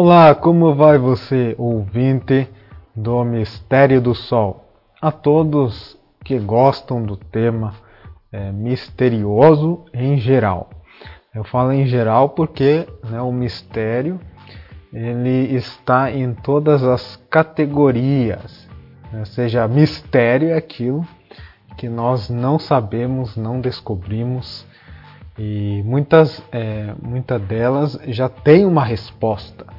Olá, como vai você, ouvinte do Mistério do Sol? A todos que gostam do tema é, misterioso em geral. Eu falo em geral porque né, o mistério ele está em todas as categorias. Né? Seja, mistério é aquilo que nós não sabemos, não descobrimos e muitas, é, muitas delas já têm uma resposta.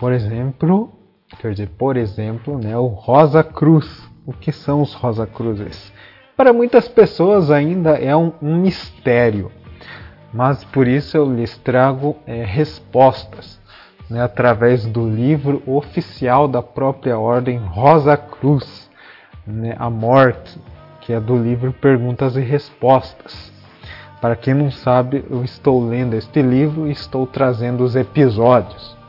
Por exemplo, quer dizer, por exemplo, né, o Rosa Cruz. O que são os Rosa Cruzes? Para muitas pessoas ainda é um, um mistério, mas por isso eu lhes trago é, respostas né, através do livro oficial da própria ordem Rosa Cruz, né, A Morte, que é do livro Perguntas e Respostas. Para quem não sabe, eu estou lendo este livro e estou trazendo os episódios.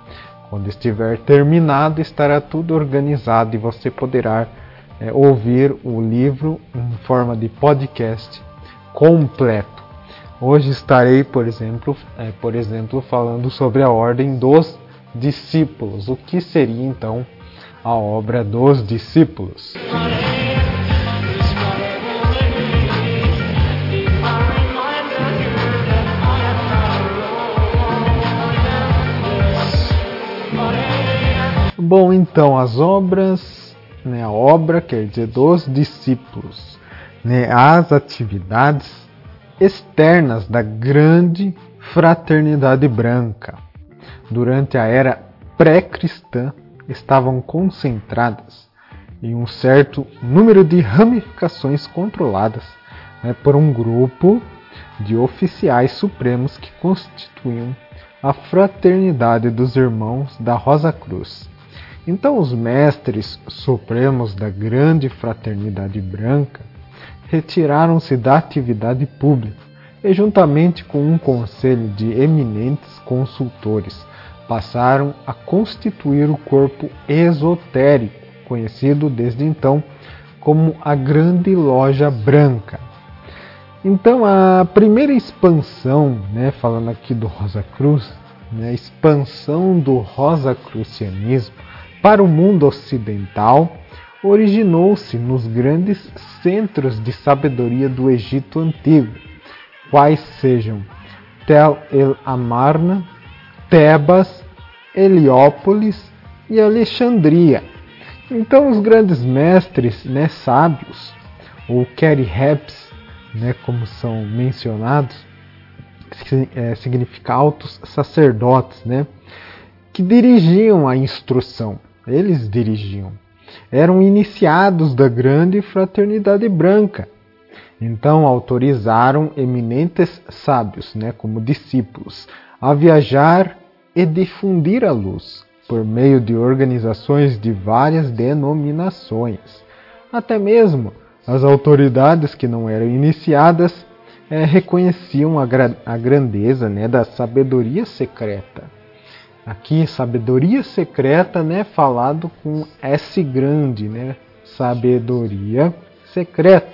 Quando estiver terminado, estará tudo organizado e você poderá é, ouvir o livro em forma de podcast completo. Hoje estarei, por exemplo, é, por exemplo, falando sobre a ordem dos discípulos. O que seria então a obra dos discípulos? Bom, então, as obras, né, a obra quer dizer dos discípulos, né, as atividades externas da grande fraternidade branca durante a era pré-cristã estavam concentradas em um certo número de ramificações controladas né, por um grupo de oficiais supremos que constituíam a Fraternidade dos Irmãos da Rosa Cruz. Então, os mestres supremos da grande fraternidade branca retiraram-se da atividade pública e, juntamente com um conselho de eminentes consultores, passaram a constituir o corpo esotérico, conhecido desde então como a Grande Loja Branca. Então, a primeira expansão, né, falando aqui do Rosa Cruz, né, a expansão do Rosa Crucianismo para o mundo ocidental originou-se nos grandes centros de sabedoria do Egito Antigo, quais sejam Tel el Amarna, Tebas, Heliópolis e Alexandria. Então, os grandes mestres né, sábios, ou Keriheps, né, como são mencionados, é, significa altos sacerdotes, né, que dirigiam a instrução eles dirigiam. Eram iniciados da grande fraternidade branca. Então autorizaram eminentes sábios, né, como discípulos, a viajar e difundir a luz por meio de organizações de várias denominações. Até mesmo as autoridades que não eram iniciadas é, reconheciam a, a grandeza né, da sabedoria secreta Aqui, sabedoria secreta, né? Falado com S grande, né? Sabedoria secreta,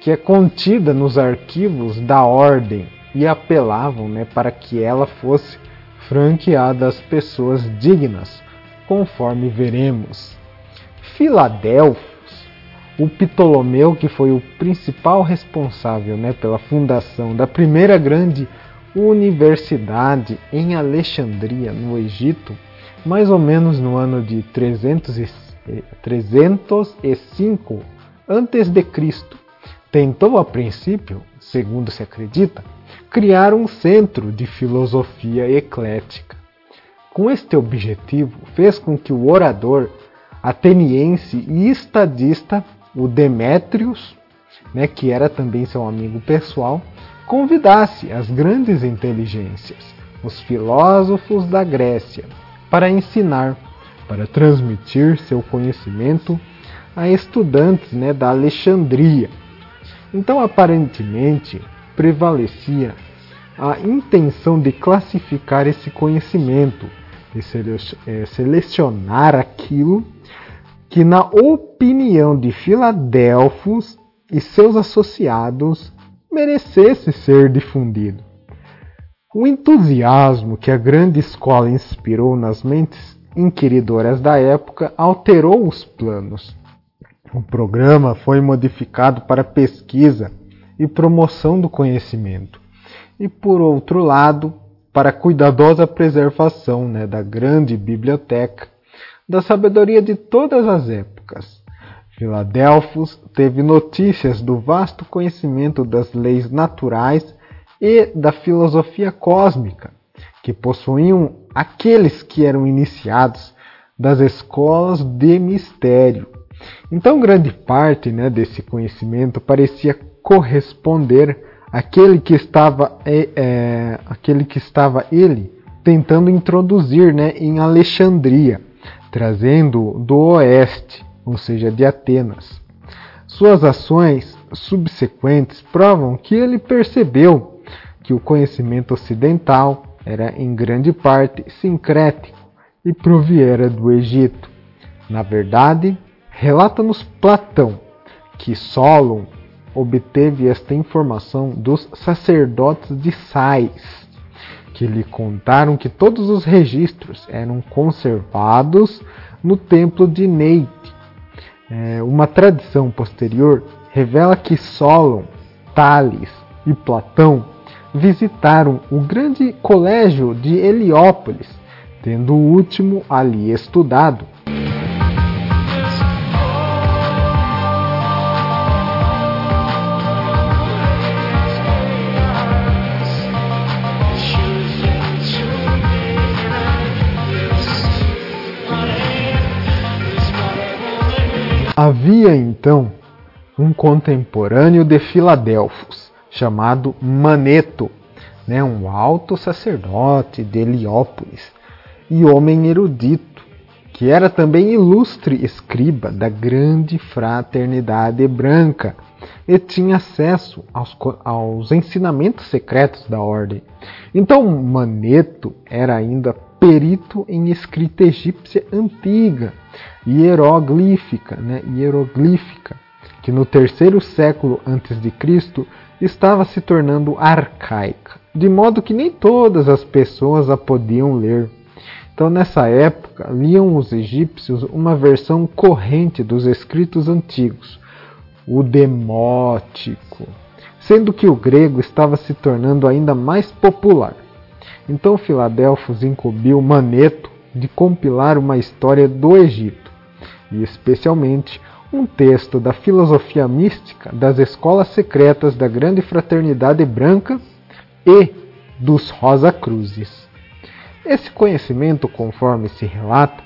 que é contida nos arquivos da ordem e apelavam, né? Para que ela fosse franqueada às pessoas dignas, conforme veremos. Filadelfos, o Ptolomeu, que foi o principal responsável né, pela fundação da primeira grande universidade em Alexandria, no Egito, mais ou menos no ano de 305 a.C., tentou a princípio, segundo se acredita, criar um centro de filosofia eclética. Com este objetivo, fez com que o orador ateniense e estadista, o Demétrios, né, que era também seu amigo pessoal, convidasse as grandes inteligências, os filósofos da Grécia, para ensinar, para transmitir seu conhecimento a estudantes né, da Alexandria. Então, aparentemente, prevalecia a intenção de classificar esse conhecimento, de é, selecionar aquilo que, na opinião de Filadelfos e seus associados, merecesse ser difundido. O entusiasmo que a grande escola inspirou nas mentes inquiridoras da época alterou os planos. O programa foi modificado para pesquisa e promoção do conhecimento, e por outro lado, para cuidadosa preservação né, da grande biblioteca da sabedoria de todas as épocas. Filadelfos teve notícias do vasto conhecimento das leis naturais e da filosofia cósmica, que possuíam aqueles que eram iniciados das escolas de mistério. Então, grande parte né, desse conhecimento parecia corresponder àquele que estava, é, é, aquele que estava ele tentando introduzir né, em Alexandria, trazendo do oeste, ou seja, de Atenas. Suas ações subsequentes provam que ele percebeu que o conhecimento ocidental era em grande parte sincrético e proviera do Egito. Na verdade, relata-nos Platão que Solon obteve esta informação dos sacerdotes de Sais, que lhe contaram que todos os registros eram conservados no templo de Neite. É, uma tradição posterior revela que Solon, Tales e Platão visitaram o grande colégio de Heliópolis, tendo o último ali estudado. Havia então um contemporâneo de Filadelfos, chamado Maneto, né, um alto sacerdote de Heliópolis e homem erudito, que era também ilustre escriba da grande fraternidade branca e tinha acesso aos, aos ensinamentos secretos da ordem. Então Maneto era ainda perito em escrita egípcia antiga, hieroglífica, né, hieroglífica, que no terceiro século antes de Cristo estava se tornando arcaica, de modo que nem todas as pessoas a podiam ler. Então, nessa época, liam os egípcios uma versão corrente dos escritos antigos, o demótico, sendo que o grego estava se tornando ainda mais popular. Então Filadelfos incumbiu Maneto de compilar uma história do Egito, e especialmente um texto da filosofia mística das escolas secretas da Grande Fraternidade Branca e dos Rosa Cruzes. Esse conhecimento, conforme se relata,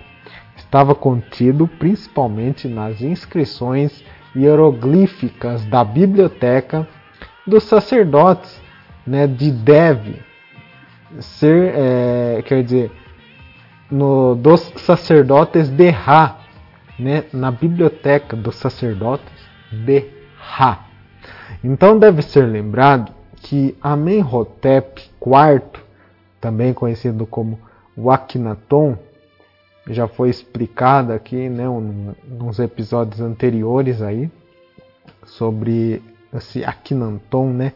estava contido principalmente nas inscrições hieroglíficas da biblioteca dos sacerdotes né, de Dev, ser, é, quer dizer, no, dos sacerdotes de Ra, né, na biblioteca dos sacerdotes de Ra. Então deve ser lembrado que Amenhotep IV, também conhecido como o Akhenaton, já foi explicado aqui, né, um, nos episódios anteriores aí sobre esse Akhenaton, né,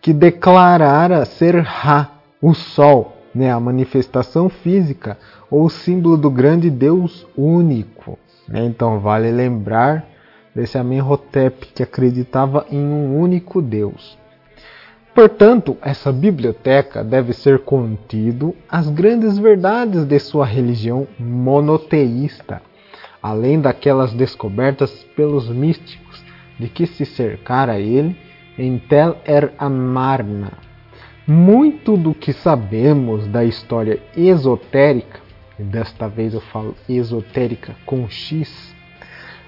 que declarara ser Ra, o Sol, né, a manifestação física ou símbolo do grande Deus único. Né? Então vale lembrar desse Amenhotep que acreditava em um único Deus. Portanto, essa biblioteca deve ser contido as grandes verdades de sua religião monoteísta, além daquelas descobertas pelos místicos de que se cercara ele em Tel Er Amarna, muito do que sabemos da história esotérica, desta vez eu falo esotérica com X,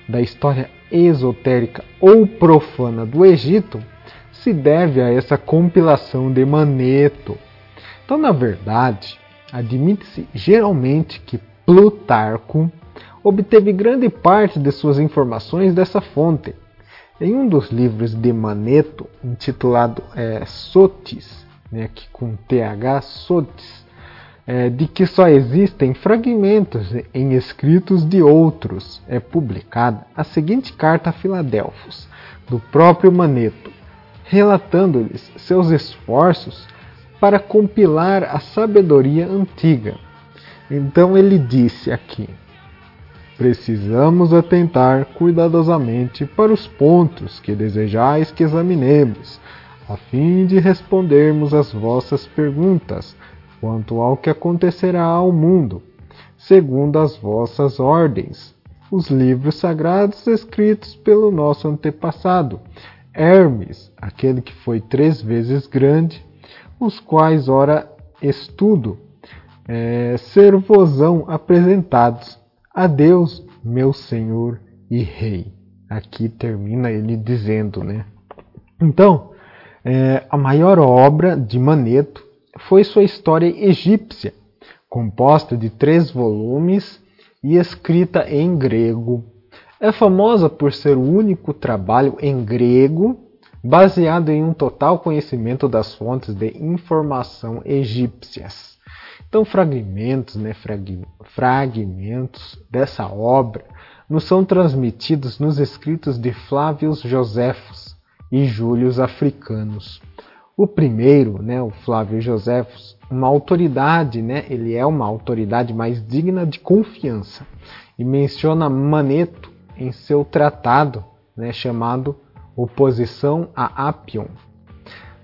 da história esotérica ou profana do Egito, se deve a essa compilação de Maneto. Então, na verdade, admite-se geralmente que Plutarco obteve grande parte de suas informações dessa fonte. Em um dos livros de Maneto, intitulado é, Sotis, né, aqui com TH, Sotes, é, de que só existem fragmentos em escritos de outros, é publicada a seguinte carta a Filadelfos, do próprio Maneto, relatando-lhes seus esforços para compilar a sabedoria antiga. Então ele disse aqui: Precisamos atentar cuidadosamente para os pontos que desejais que examinemos, a fim de respondermos às vossas perguntas quanto ao que acontecerá ao mundo, segundo as vossas ordens. Os livros sagrados escritos pelo nosso antepassado, Hermes, aquele que foi três vezes grande, os quais, ora, estudo, é, servosão apresentados a Deus, meu Senhor e Rei. Aqui termina ele dizendo, né? Então, é, a maior obra de Maneto foi sua história egípcia, composta de três volumes e escrita em grego. É famosa por ser o único trabalho em grego baseado em um total conhecimento das fontes de informação egípcias. Então, fragmentos, né, fragmentos dessa obra nos são transmitidos nos escritos de Flávios Joséfos e Júlios Africanos. O primeiro, né, o Flávio Joséfos, uma autoridade, né, ele é uma autoridade mais digna de confiança e menciona Maneto em seu tratado né, chamado Oposição a Apion.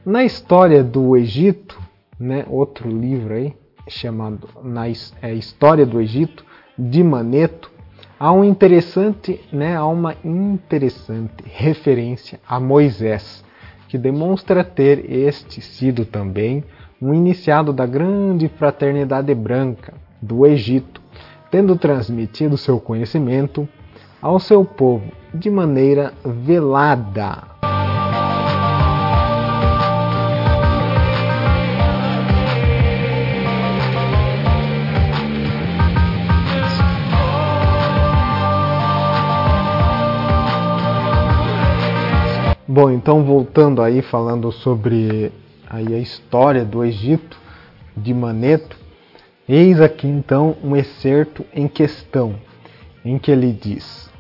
Na história do Egito, né, outro livro aí, chamado na é, História do Egito, de Maneto, há um interessante, né, há uma interessante referência a Moisés, que demonstra ter este sido também um iniciado da grande fraternidade branca do Egito, tendo transmitido seu conhecimento ao seu povo de maneira velada. Bom, então voltando aí falando sobre aí a história do Egito de Maneto, eis aqui então um excerto em questão, em que ele diz: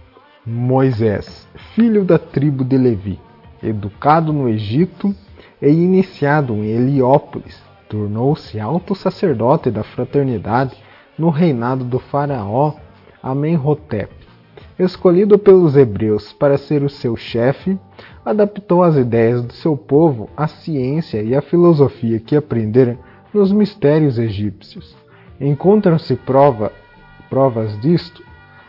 Moisés, filho da tribo de Levi, educado no Egito e iniciado em Heliópolis, tornou-se alto sacerdote da fraternidade no reinado do faraó Amenhotep. Escolhido pelos hebreus para ser o seu chefe, adaptou as ideias do seu povo à ciência e à filosofia que aprendera nos mistérios egípcios. Encontram-se prova, provas disto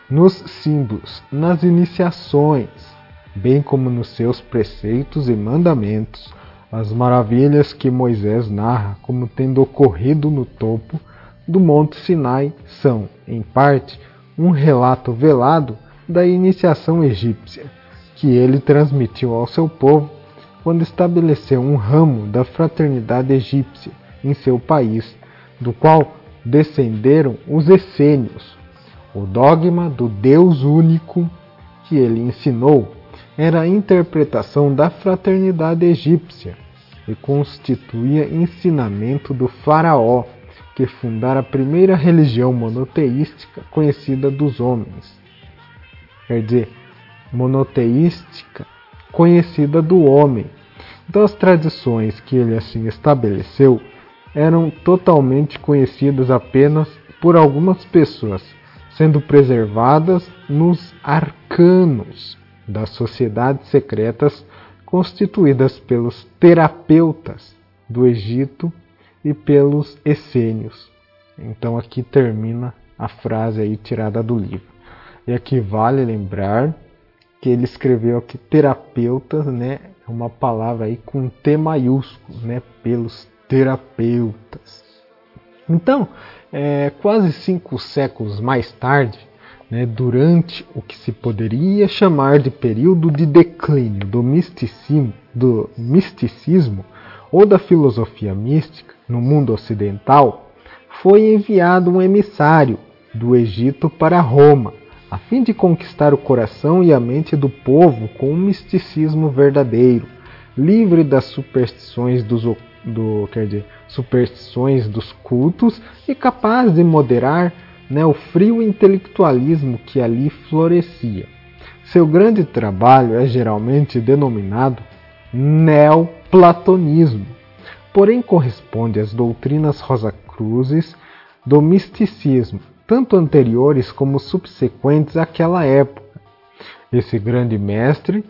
nos símbolos, nas iniciações, bem como nos seus preceitos e mandamentos, as maravilhas que Moisés narra como tendo ocorrido no topo do Monte Sinai são, em parte, um relato velado da iniciação egípcia, que ele transmitiu ao seu povo quando estabeleceu um ramo da fraternidade egípcia em seu país, do qual descenderam os essênios. O dogma do Deus único que ele ensinou era a interpretação da fraternidade egípcia e constituía ensinamento do faraó, que fundara a primeira religião monoteística conhecida dos homens quer dizer, monoteística, conhecida do homem. Então, as tradições que ele assim estabeleceu eram totalmente conhecidas apenas por algumas pessoas, sendo preservadas nos arcanos das sociedades secretas constituídas pelos terapeutas do Egito e pelos essênios. Então aqui termina a frase aí tirada do livro. E aqui vale lembrar que ele escreveu aqui terapeutas, né? É uma palavra aí com T maiúsculo, né? Pelos terapeutas. Então, é, quase cinco séculos mais tarde, né, durante o que se poderia chamar de período de declínio do misticismo, do misticismo ou da filosofia mística no mundo ocidental, foi enviado um emissário do Egito para Roma a fim de conquistar o coração e a mente do povo com um misticismo verdadeiro, livre das superstições dos, do, quer dizer, superstições dos cultos e capaz de moderar né, o frio intelectualismo que ali florescia. Seu grande trabalho é geralmente denominado neoplatonismo, porém corresponde às doutrinas rosacruzes do misticismo, tanto anteriores como subsequentes àquela época. Esse grande mestre,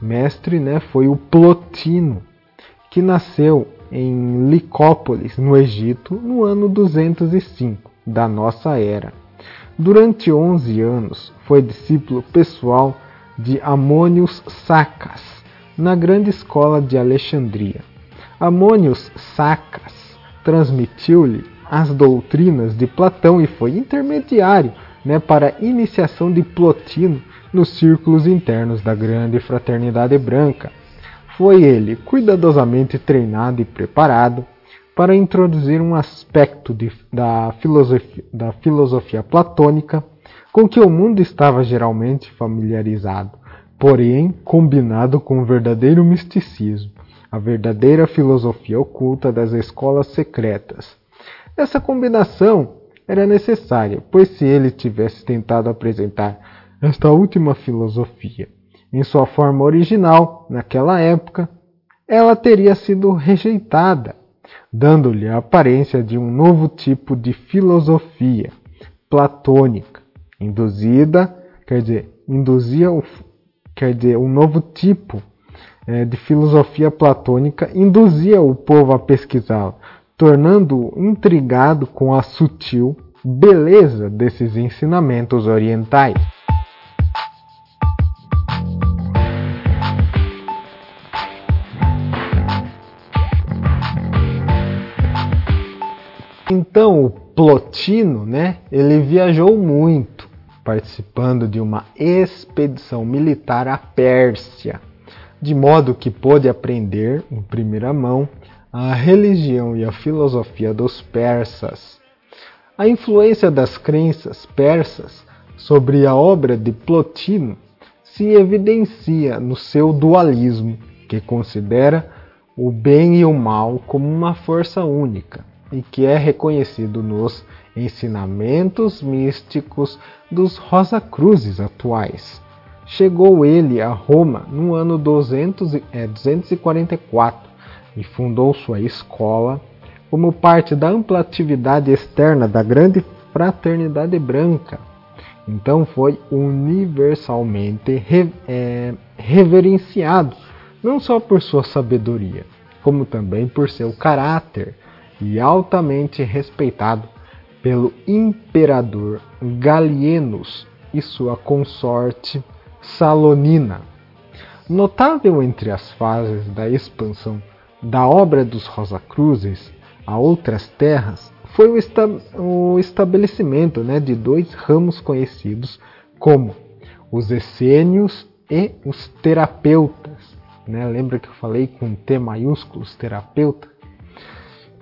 mestre, né, foi o Plotino, que nasceu em Licópolis, no Egito, no ano 205 da nossa era. Durante 11 anos, foi discípulo pessoal de Amônios Sacas, na grande escola de Alexandria. Amônios Sacas transmitiu-lhe as doutrinas de Platão e foi intermediário né, para a iniciação de Plotino nos círculos internos da grande fraternidade branca. Foi ele cuidadosamente treinado e preparado para introduzir um aspecto de, da, filosofia, da filosofia platônica com que o mundo estava geralmente familiarizado, porém combinado com o verdadeiro misticismo, a verdadeira filosofia oculta das escolas secretas. Essa combinação era necessária, pois se ele tivesse tentado apresentar esta última filosofia em sua forma original, naquela época, ela teria sido rejeitada, dando-lhe a aparência de um novo tipo de filosofia platônica, induzida, quer dizer, induzia o, quer dizer, um novo tipo é, de filosofia platônica induzia o povo a pesquisá-la, tornando-o intrigado com a sutil beleza desses ensinamentos orientais. Então, o Plotino, né, ele viajou muito, participando de uma expedição militar à Pérsia, de modo que pôde aprender, em primeira mão, a religião e a filosofia dos persas. A influência das crenças persas sobre a obra de Plotino se evidencia no seu dualismo, que considera o bem e o mal como uma força única e que é reconhecido nos ensinamentos místicos dos Rosa-Cruzes atuais. Chegou ele a Roma no ano 200, é, 244 e fundou sua escola como parte da ampla atividade externa da grande fraternidade branca. Então foi universalmente re, é, reverenciado, não só por sua sabedoria, como também por seu caráter e altamente respeitado pelo imperador Galienos e sua consorte Salonina. Notável entre as fases da expansão da obra dos Rosacruzes a outras terras foi o, esta o estabelecimento né, de dois ramos conhecidos como os essênios e os terapeutas. Né? Lembra que eu falei com T maiúsculo, os terapeutas?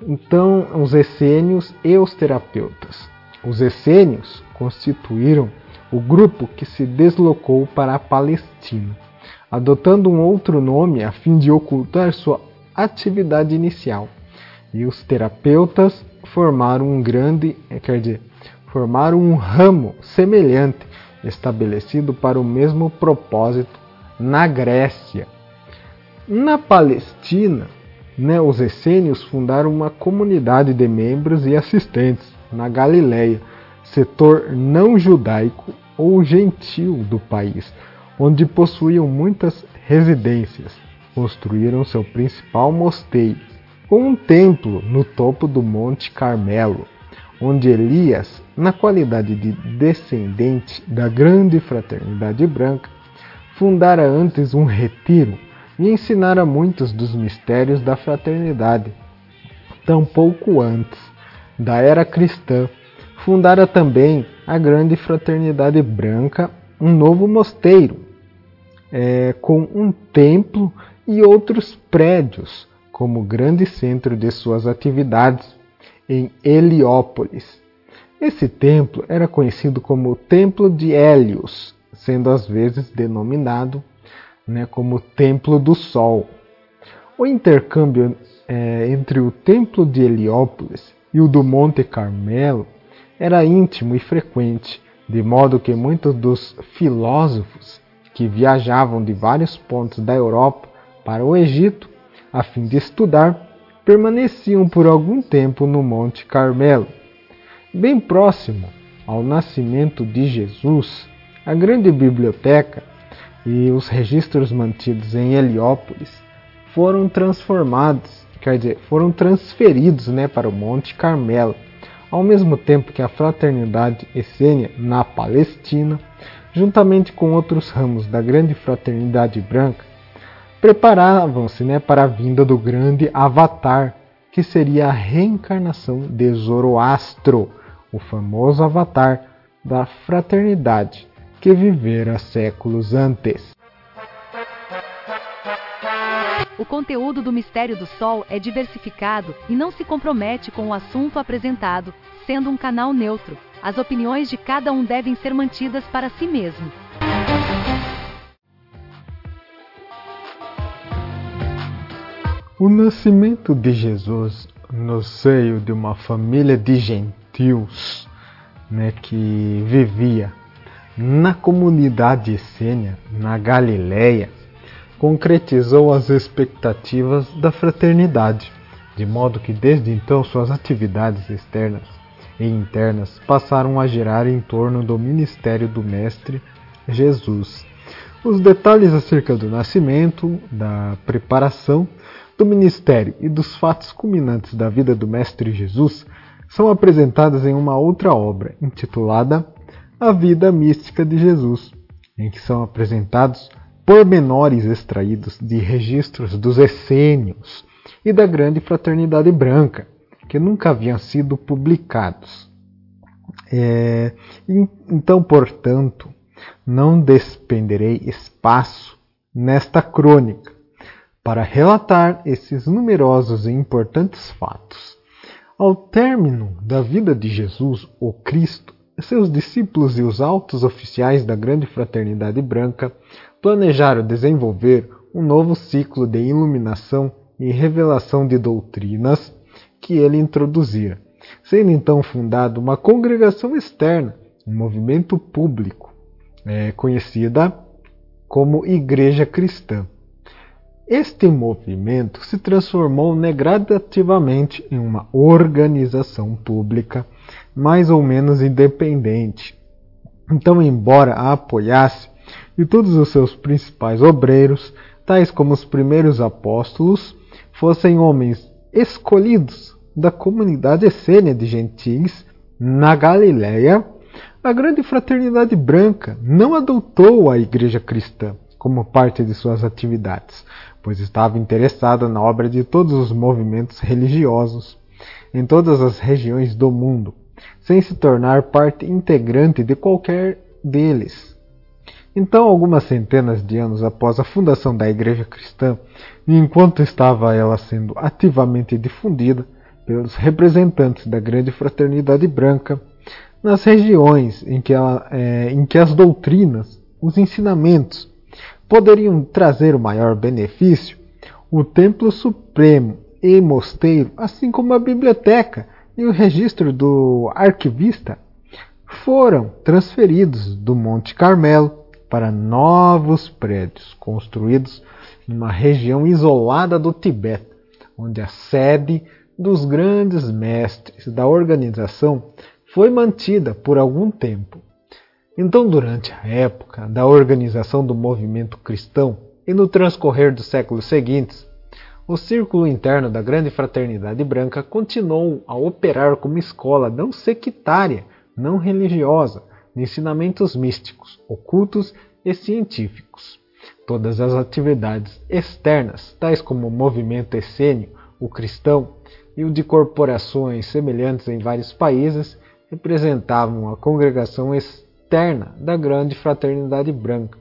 Então, os essênios e os terapeutas. Os essênios constituíram o grupo que se deslocou para a Palestina, adotando um outro nome a fim de ocultar sua atividade inicial. E os terapeutas formaram um grande, eh, quer dizer, formaram um ramo semelhante, estabelecido para o mesmo propósito na Grécia. Na Palestina, né, os essênios fundaram uma comunidade de membros e assistentes na Galileia, setor não judaico ou gentil do país, onde possuíam muitas residências. Construíram seu principal mosteiro, com um templo no topo do Monte Carmelo, onde Elias, na qualidade de descendente da grande fraternidade branca, fundara antes um retiro e ensinara muitos dos mistérios da fraternidade. Tampouco antes da era cristã, fundara também a grande fraternidade branca um novo mosteiro, é, com um templo e outros prédios como grande centro de suas atividades em Heliópolis. Esse templo era conhecido como o Templo de Hélios, sendo às vezes denominado né, como Templo do Sol. O intercâmbio é, entre o Templo de Heliópolis e o do Monte Carmelo era íntimo e frequente, de modo que muitos dos filósofos que viajavam de vários pontos da Europa para o Egito a fim de estudar permaneciam por algum tempo no Monte Carmelo. Bem próximo ao nascimento de Jesus, a grande biblioteca e os registros mantidos em Heliópolis foram transformados, quer dizer, foram transferidos né, para o Monte Carmelo, ao mesmo tempo que a fraternidade essênia na Palestina, juntamente com outros ramos da grande fraternidade branca, preparavam-se né, para a vinda do grande Avatar, que seria a reencarnação de Zoroastro, o famoso Avatar da fraternidade que vivera séculos antes. O conteúdo do Mistério do Sol é diversificado e não se compromete com o assunto apresentado, sendo um canal neutro. As opiniões de cada um devem ser mantidas para si mesmo. O nascimento de Jesus no seio de uma família de gentios né, que vivia na comunidade essênia, na Galileia, concretizou as expectativas da fraternidade, de modo que desde então suas atividades externas e internas passaram a girar em torno do ministério do Mestre Jesus. Os detalhes acerca do nascimento, da preparação do ministério e dos fatos culminantes da vida do Mestre Jesus são apresentadas em uma outra obra, intitulada A Vida Mística de Jesus, em que são apresentados pormenores extraídos de registros dos essênios e da Grande Fraternidade Branca, que nunca haviam sido publicados. É, então, portanto, não despenderei espaço nesta crônica para relatar esses numerosos e importantes fatos. Ao término da vida de Jesus, o Cristo, seus discípulos e os altos oficiais da Grande Fraternidade Branca planejaram desenvolver um novo ciclo de iluminação e revelação de doutrinas que ele introduzira, sendo então fundada uma congregação externa, um movimento público, é, conhecida como Igreja Cristã. Este movimento se transformou gradativamente em uma organização pública mais ou menos independente. Então, embora a apoiasse e todos os seus principais obreiros, tais como os primeiros apóstolos, fossem homens escolhidos da comunidade essênia de gentis na Galiléia, a grande fraternidade branca não adotou a igreja cristã como parte de suas atividades, pois estava interessada na obra de todos os movimentos religiosos em todas as regiões do mundo, sem se tornar parte integrante de qualquer deles. Então, algumas centenas de anos após a fundação da Igreja Cristã, enquanto estava ela sendo ativamente difundida pelos representantes da grande fraternidade branca, nas regiões em que, ela, é, em que as doutrinas, os ensinamentos poderiam trazer o maior benefício, o Templo Supremo e mosteiro, assim como a biblioteca e o registro do arquivista, foram transferidos do Monte Carmelo para novos prédios construídos em uma região isolada do Tibete, onde a sede dos grandes mestres da organização foi mantida por algum tempo. Então, durante a época da organização do movimento cristão e no transcorrer dos séculos seguintes, o círculo interno da Grande Fraternidade Branca continuou a operar como escola não sectária, não religiosa, de ensinamentos místicos, ocultos e científicos. Todas as atividades externas, tais como o movimento essênio, o cristão e o de corporações semelhantes em vários países, representavam a congregação externa externa da grande fraternidade branca,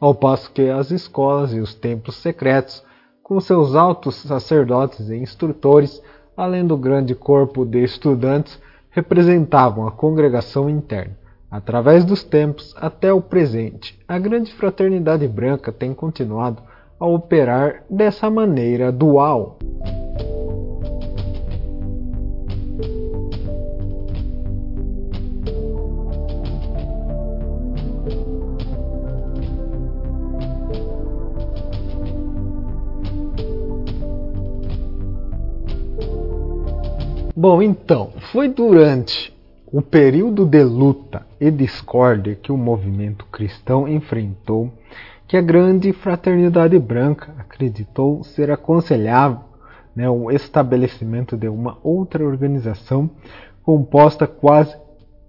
ao passo que as escolas e os templos secretos, com seus altos sacerdotes e instrutores, além do grande corpo de estudantes, representavam a congregação interna. Através dos tempos até o presente, a grande fraternidade branca tem continuado a operar dessa maneira dual. Bom, então, foi durante o período de luta e discórdia que o movimento cristão enfrentou que a grande fraternidade branca acreditou ser aconselhável né, o estabelecimento de uma outra organização composta quase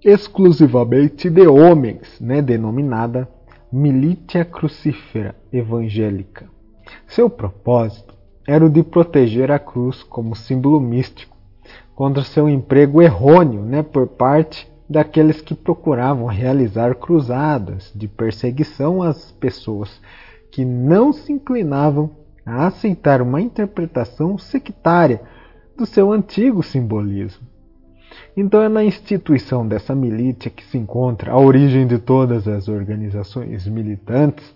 exclusivamente de homens, né, denominada Milícia Crucífera Evangélica. Seu propósito era o de proteger a cruz como símbolo místico contra seu emprego errôneo né, por parte daqueles que procuravam realizar cruzadas de perseguição às pessoas que não se inclinavam a aceitar uma interpretação sectária do seu antigo simbolismo. Então é na instituição dessa milícia que se encontra a origem de todas as organizações militantes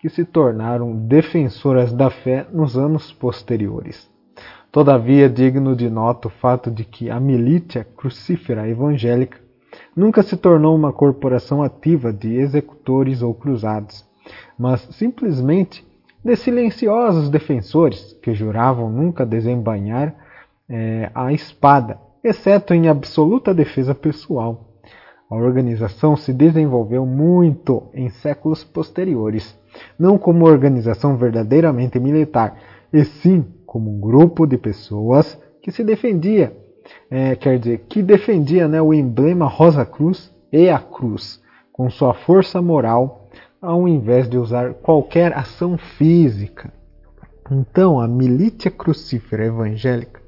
que se tornaram defensoras da fé nos anos posteriores. Todavia, é digno de nota o fato de que a milícia crucífera evangélica nunca se tornou uma corporação ativa de executores ou cruzados, mas simplesmente de silenciosos defensores que juravam nunca desembainhar é, a espada, exceto em absoluta defesa pessoal. A organização se desenvolveu muito em séculos posteriores, não como organização verdadeiramente militar, e sim como um grupo de pessoas que se defendia, é, quer dizer, que defendia né, o emblema Rosa Cruz e a cruz, com sua força moral, ao invés de usar qualquer ação física. Então, a milícia crucífera evangélica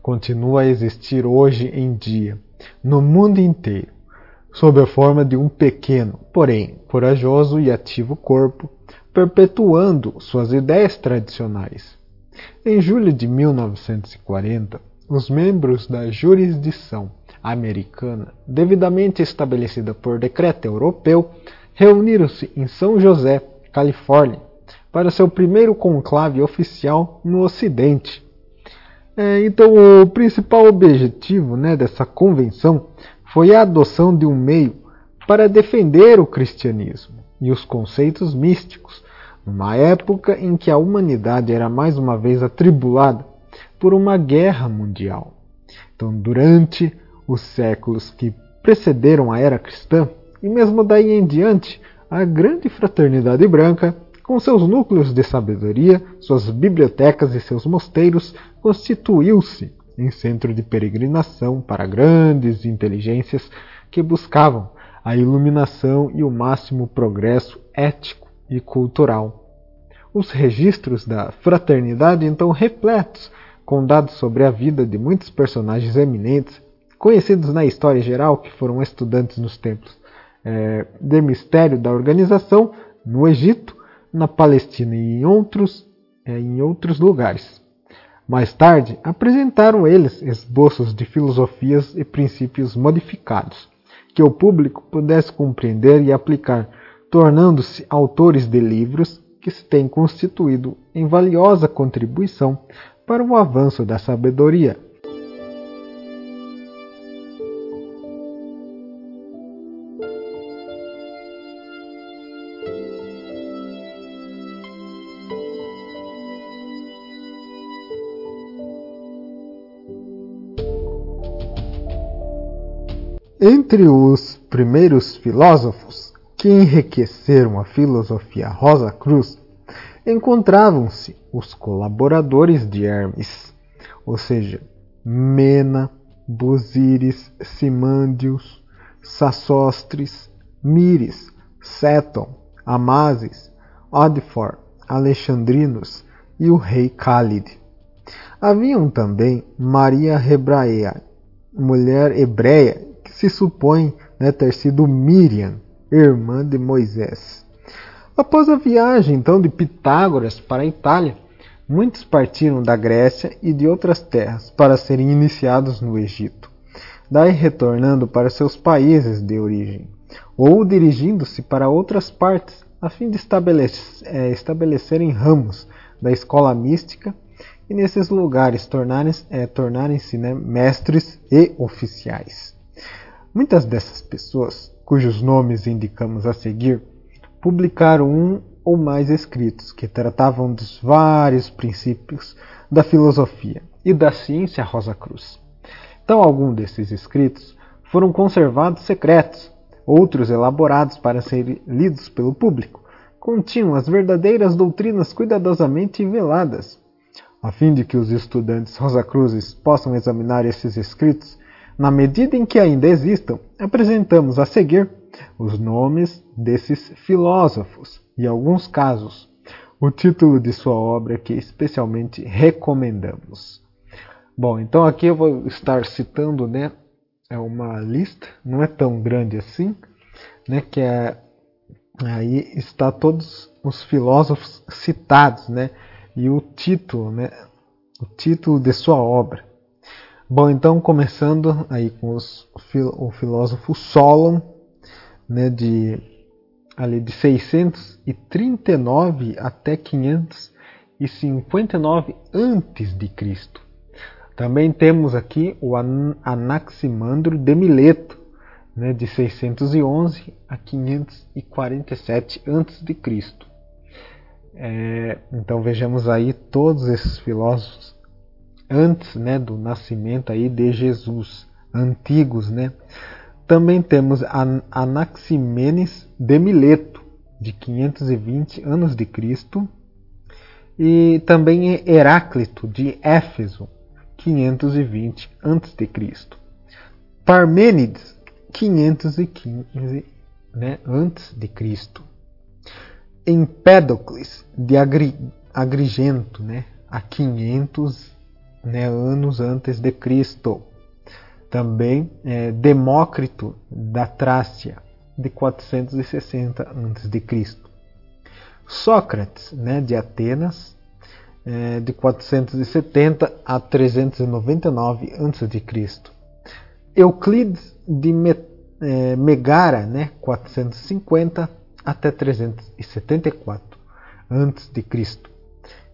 continua a existir hoje em dia, no mundo inteiro, sob a forma de um pequeno, porém corajoso e ativo corpo, perpetuando suas ideias tradicionais. Em julho de 1940, os membros da jurisdição americana, devidamente estabelecida por decreto europeu, reuniram-se em São José, Califórnia, para seu primeiro conclave oficial no Ocidente. É, então, o principal objetivo né, dessa convenção foi a adoção de um meio para defender o cristianismo e os conceitos místicos, numa época em que a humanidade era mais uma vez atribulada por uma guerra mundial. Então, durante os séculos que precederam a era cristã, e mesmo daí em diante, a grande fraternidade branca, com seus núcleos de sabedoria, suas bibliotecas e seus mosteiros, constituiu-se em centro de peregrinação para grandes inteligências que buscavam a iluminação e o máximo progresso ético e cultural. Os registros da fraternidade, então repletos com dados sobre a vida de muitos personagens eminentes, conhecidos na história geral, que foram estudantes nos templos é, de mistério da organização, no Egito, na Palestina e em outros, é, em outros lugares. Mais tarde, apresentaram eles esboços de filosofias e princípios modificados, que o público pudesse compreender e aplicar, tornando-se autores de livros que se têm constituído em valiosa contribuição para o avanço da sabedoria. Entre os primeiros filósofos que enriqueceram a filosofia Rosa Cruz encontravam-se os colaboradores de Hermes, ou seja, Mena, Busíris, Simândios, Sassostres, Mires, Séton, Amases, Odifor, Alexandrinos e o rei Cálide. Haviam também Maria Hebraea, mulher hebreia que se supõe né, ter sido Miriam, irmã de Moisés. Após a viagem então de Pitágoras para a Itália, muitos partiram da Grécia e de outras terras para serem iniciados no Egito, daí retornando para seus países de origem, ou dirigindo-se para outras partes a fim de é, estabelecerem ramos da escola mística e nesses lugares tornarem-se é, tornarem né, mestres e oficiais. Muitas dessas pessoas, cujos nomes indicamos a seguir, publicaram um ou mais escritos que tratavam dos vários princípios da filosofia e da ciência Rosa Cruz. Então, alguns desses escritos foram conservados secretos, outros elaborados para serem lidos pelo público. Continham as verdadeiras doutrinas cuidadosamente veladas. A fim de que os estudantes Rosacruzes possam examinar esses escritos, na medida em que ainda existam, apresentamos a seguir os nomes desses filósofos e, alguns casos, o título de sua obra que especialmente recomendamos. Bom, então aqui eu vou estar citando, né, é uma lista, não é tão grande assim, né, que é aí está todos os filósofos citados, né, e o título, né, o título de sua obra. Bom, então começando aí com os, o filósofo Solon, né, de ali de 639 até 559 antes de Cristo. Também temos aqui o Anaximandro de Mileto, né, de 611 a 547 a.C. É, então vejamos aí todos esses filósofos antes né, do nascimento aí de Jesus, antigos. Né? Também temos Anaximenes de Mileto, de 520 anos de Cristo, e também Heráclito de Éfeso, 520 a.C. Parmênides, 515 né, antes de Cristo. Empédocles de Agri, Agrigento, né, a 500 né, anos antes de Cristo. Também é, Demócrito da Trácia, de 460 a.C. Sócrates, né, de Atenas, é, de 470 a 399 a.C. Euclides de é, Megara, né, 450 até 374 a.C.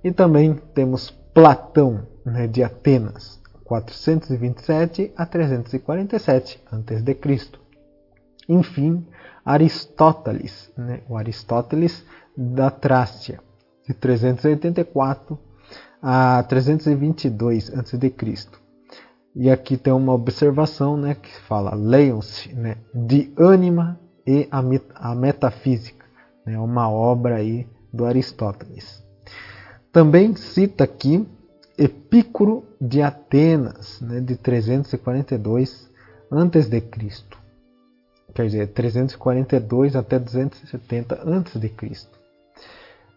E também temos Platão né, de Atenas, 427 a 347 a.C. Enfim, Aristóteles, né, o Aristóteles da Trácia, de 384 a 322 a.C. E aqui tem uma observação né, que fala: leiam-se né, de ânima e a, met a metafísica, né, uma obra aí do Aristóteles. Também cita aqui Epicuro de Atenas, né, de 342 a.C. Quer dizer, 342 até 270 a.C.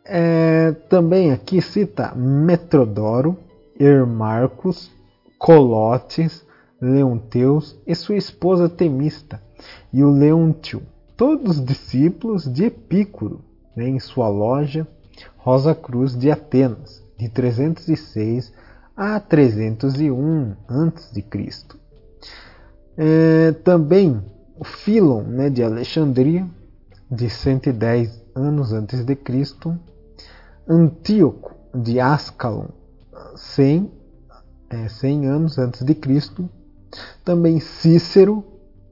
É, também aqui cita Metrodoro, Hermarcos, Colotes, Leonteus e sua esposa Temista, e o Leontio, todos discípulos de Epicuro, né, em sua loja Rosa Cruz de Atenas, de 306 a 301 a.C. É, também o Filon né, de Alexandria, de 110 anos antes de Cristo, Antíoco de Ascalon, 100, é, 100 anos antes de Cristo, também Cícero,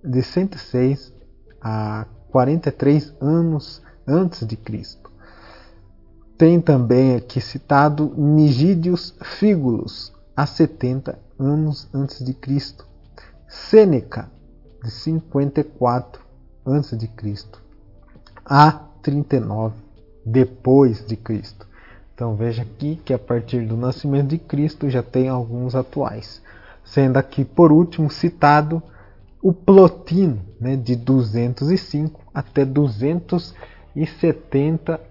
de 106 a 43 anos antes de Cristo. Tem também aqui citado Nigídios Fígulos, a 70 anos antes de Cristo. Sêneca, de 54 antes de Cristo. A 39 depois de Cristo. Então veja aqui que a partir do nascimento de Cristo já tem alguns atuais. Sendo aqui por último citado o Plotino, né, de 205 até 270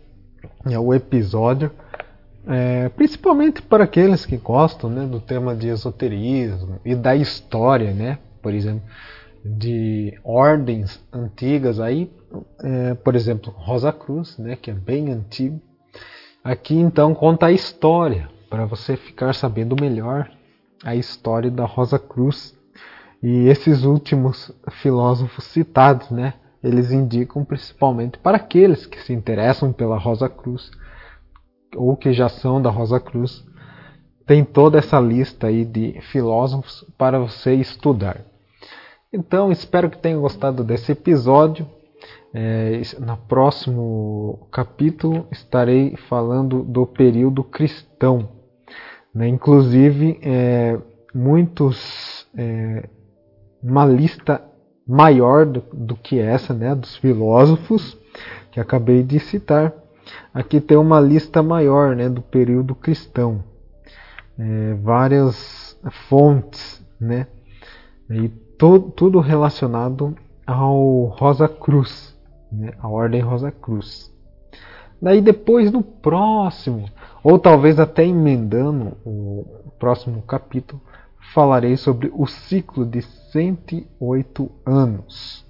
é o episódio, é, principalmente para aqueles que gostam né, do tema de esoterismo e da história, né? Por exemplo, de ordens antigas aí, é, por exemplo, Rosa Cruz, né, que é bem antigo. Aqui então conta a história para você ficar sabendo melhor a história da Rosa Cruz E esses últimos filósofos citados, né, eles indicam principalmente para aqueles que se interessam pela Rosa Cruz ou que já são da Rosa Cruz, tem toda essa lista aí de filósofos para você estudar. Então, espero que tenham gostado desse episódio. É, no próximo capítulo estarei falando do período cristão. Né? Inclusive, é, muitos, é, uma lista maior do, do que essa, né, dos filósofos que acabei de citar. Aqui tem uma lista maior né, do período cristão, é, várias fontes, né, e to, tudo relacionado ao Rosa Cruz, né, a Ordem Rosa Cruz. Daí depois no próximo, ou talvez até emendando o próximo capítulo, falarei sobre o ciclo de 108 anos.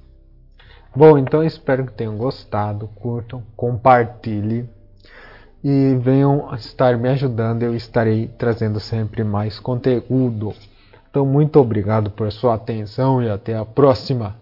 Bom, então espero que tenham gostado, curtam, compartilhem e venham estar me ajudando. Eu estarei trazendo sempre mais conteúdo. Então, muito obrigado por sua atenção e até a próxima.